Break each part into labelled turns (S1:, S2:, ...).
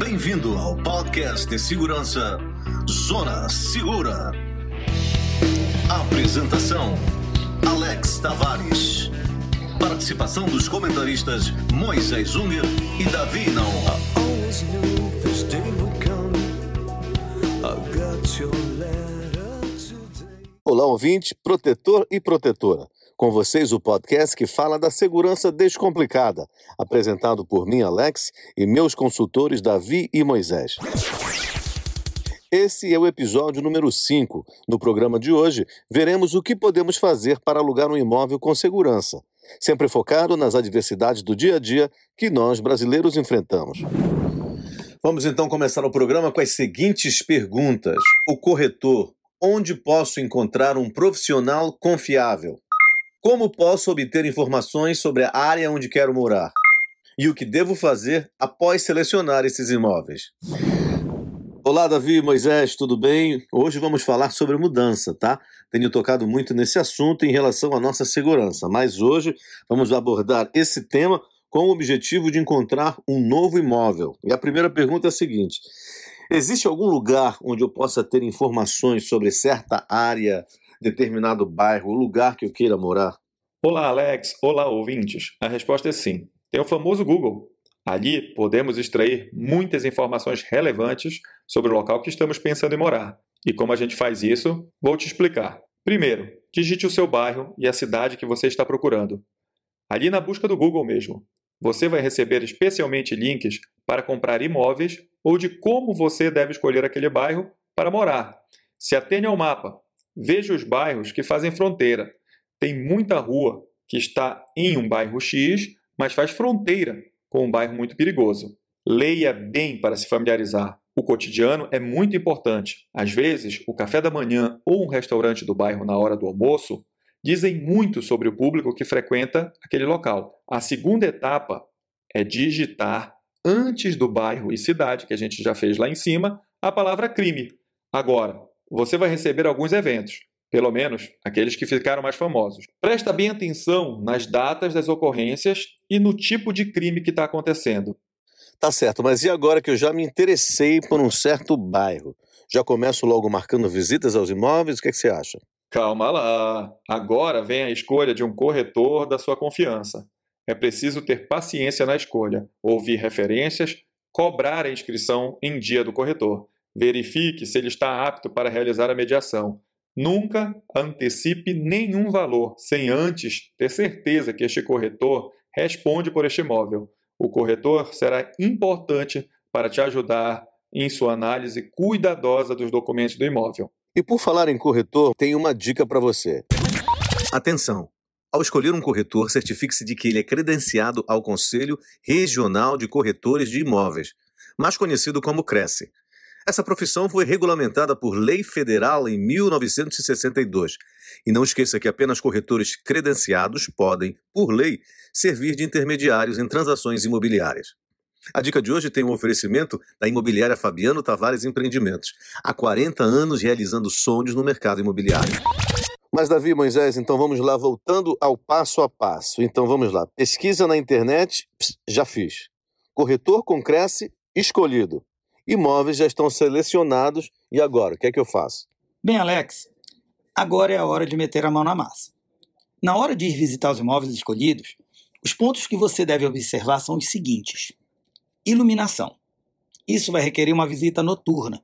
S1: Bem-vindo ao podcast de segurança Zona Segura. Apresentação: Alex Tavares. Participação dos comentaristas Moisés Unger e Davi Naon.
S2: Olá, ouvinte, protetor e protetora. Com vocês o podcast que fala da segurança descomplicada, apresentado por mim, Alex, e meus consultores Davi e Moisés. Esse é o episódio número 5. No programa de hoje, veremos o que podemos fazer para alugar um imóvel com segurança, sempre focado nas adversidades do dia a dia que nós brasileiros enfrentamos. Vamos então começar o programa com as seguintes perguntas. O corretor. Onde posso encontrar um profissional confiável? Como posso obter informações sobre a área onde quero morar? E o que devo fazer após selecionar esses imóveis? Olá, Davi Moisés, tudo bem? Hoje vamos falar sobre mudança, tá? Tenho tocado muito nesse assunto em relação à nossa segurança, mas hoje vamos abordar esse tema com o objetivo de encontrar um novo imóvel. E a primeira pergunta é a seguinte: existe algum lugar onde eu possa ter informações sobre certa área determinado bairro, o lugar que eu queira morar?
S3: Olá, Alex. Olá, ouvintes. A resposta é sim. Tem o famoso Google. Ali podemos extrair muitas informações relevantes sobre o local que estamos pensando em morar. E como a gente faz isso, vou te explicar. Primeiro, digite o seu bairro e a cidade que você está procurando. Ali na busca do Google mesmo. Você vai receber especialmente links para comprar imóveis ou de como você deve escolher aquele bairro para morar. Se atene ao mapa, Veja os bairros que fazem fronteira. Tem muita rua que está em um bairro X, mas faz fronteira com um bairro muito perigoso. Leia bem para se familiarizar. O cotidiano é muito importante. Às vezes, o café da manhã ou um restaurante do bairro na hora do almoço dizem muito sobre o público que frequenta aquele local. A segunda etapa é digitar antes do bairro e cidade, que a gente já fez lá em cima, a palavra crime. Agora, você vai receber alguns eventos, pelo menos aqueles que ficaram mais famosos. Presta bem atenção nas datas das ocorrências e no tipo de crime que está acontecendo.
S2: Tá certo, mas e agora que eu já me interessei por um certo bairro? Já começo logo marcando visitas aos imóveis? O que, é que você acha?
S3: Calma lá. Agora vem a escolha de um corretor da sua confiança. É preciso ter paciência na escolha, ouvir referências, cobrar a inscrição em dia do corretor. Verifique se ele está apto para realizar a mediação. Nunca antecipe nenhum valor sem antes ter certeza que este corretor responde por este imóvel. O corretor será importante para te ajudar em sua análise cuidadosa dos documentos do imóvel.
S2: E por falar em corretor, tenho uma dica para você. Atenção! Ao escolher um corretor, certifique-se de que ele é credenciado ao Conselho Regional de Corretores de Imóveis, mais conhecido como CRECE. Essa profissão foi regulamentada por lei federal em 1962. E não esqueça que apenas corretores credenciados podem, por lei, servir de intermediários em transações imobiliárias. A dica de hoje tem um oferecimento da imobiliária Fabiano Tavares Empreendimentos, há 40 anos realizando sonhos no mercado imobiliário. Mas, Davi Moisés, então vamos lá, voltando ao passo a passo. Então vamos lá. Pesquisa na internet, já fiz. Corretor com Cresce, escolhido imóveis já estão selecionados e agora, o que é que eu faço?
S4: Bem, Alex, agora é a hora de meter a mão na massa. Na hora de ir visitar os imóveis escolhidos, os pontos que você deve observar são os seguintes: iluminação. Isso vai requerer uma visita noturna,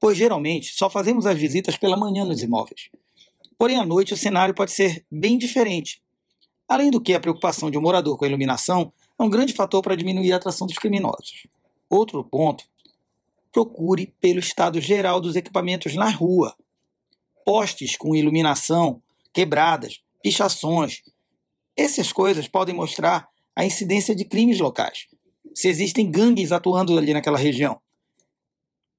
S4: pois geralmente só fazemos as visitas pela manhã nos imóveis. Porém, à noite o cenário pode ser bem diferente. Além do que, a preocupação de um morador com a iluminação é um grande fator para diminuir a atração dos criminosos. Outro ponto procure pelo estado geral dos equipamentos na rua. Postes com iluminação, quebradas, pichações. Essas coisas podem mostrar a incidência de crimes locais, se existem gangues atuando ali naquela região.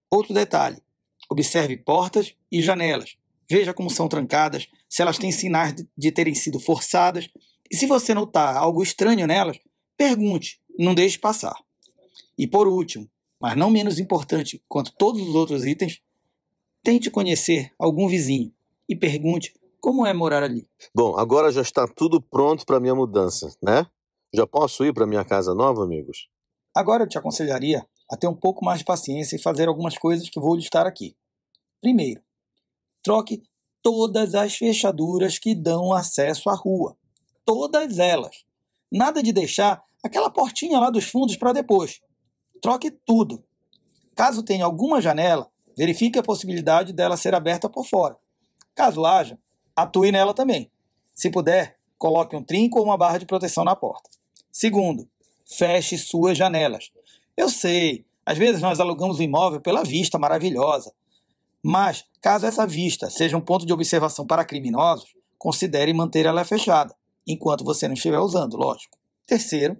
S4: Outro detalhe: observe portas e janelas. Veja como são trancadas, se elas têm sinais de terem sido forçadas. E se você notar algo estranho nelas, pergunte, não deixe passar. E por último, mas não menos importante quanto todos os outros itens, tente conhecer algum vizinho e pergunte como é morar ali.
S2: Bom, agora já está tudo pronto para minha mudança, né? Já posso ir para minha casa nova, amigos?
S4: Agora eu te aconselharia a ter um pouco mais de paciência e fazer algumas coisas que vou listar aqui. Primeiro, troque todas as fechaduras que dão acesso à rua. Todas elas. Nada de deixar aquela portinha lá dos fundos para depois. Troque tudo. Caso tenha alguma janela, verifique a possibilidade dela ser aberta por fora. Caso haja, atue nela também. Se puder, coloque um trinco ou uma barra de proteção na porta. Segundo, feche suas janelas. Eu sei, às vezes nós alugamos o imóvel pela vista maravilhosa, mas caso essa vista seja um ponto de observação para criminosos, considere manter ela fechada, enquanto você não estiver usando, lógico. Terceiro,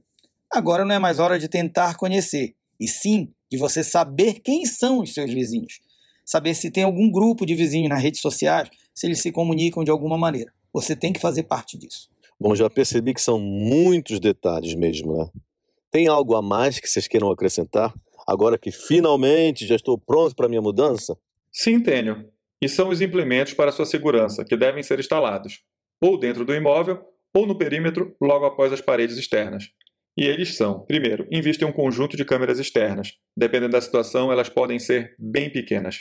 S4: agora não é mais hora de tentar conhecer, e sim de você saber quem são os seus vizinhos. Saber se tem algum grupo de vizinhos nas redes sociais, se eles se comunicam de alguma maneira. Você tem que fazer parte disso.
S2: Bom, já percebi que são muitos detalhes mesmo, né? Tem algo a mais que vocês queiram acrescentar? Agora que finalmente já estou pronto para minha mudança?
S3: Sim, Tênio. E são os implementos para sua segurança que devem ser instalados, ou dentro do imóvel, ou no perímetro logo após as paredes externas. E eles são, primeiro, invista em um conjunto de câmeras externas. Dependendo da situação, elas podem ser bem pequenas.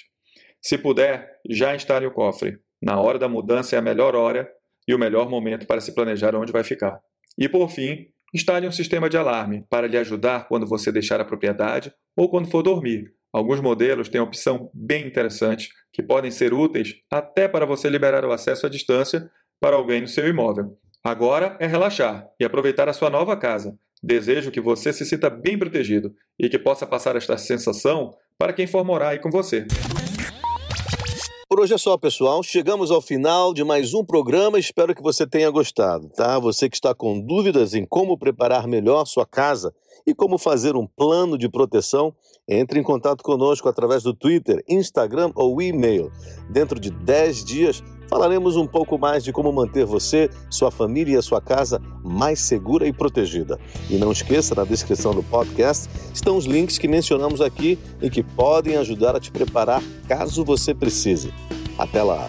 S3: Se puder, já instale o cofre. Na hora da mudança é a melhor hora e o melhor momento para se planejar onde vai ficar. E por fim, instale um sistema de alarme para lhe ajudar quando você deixar a propriedade ou quando for dormir. Alguns modelos têm opção bem interessante que podem ser úteis até para você liberar o acesso à distância para alguém no seu imóvel. Agora é relaxar e aproveitar a sua nova casa. Desejo que você se sinta bem protegido e que possa passar esta sensação para quem for morar aí com você.
S2: Por hoje é só, pessoal. Chegamos ao final de mais um programa. Espero que você tenha gostado, tá? Você que está com dúvidas em como preparar melhor sua casa e como fazer um plano de proteção, entre em contato conosco através do Twitter, Instagram ou e-mail. Dentro de 10 dias falaremos um pouco mais de como manter você, sua família e a sua casa mais segura e protegida. E não esqueça, na descrição do podcast estão os links que mencionamos aqui e que podem ajudar a te preparar caso você precise. Até lá!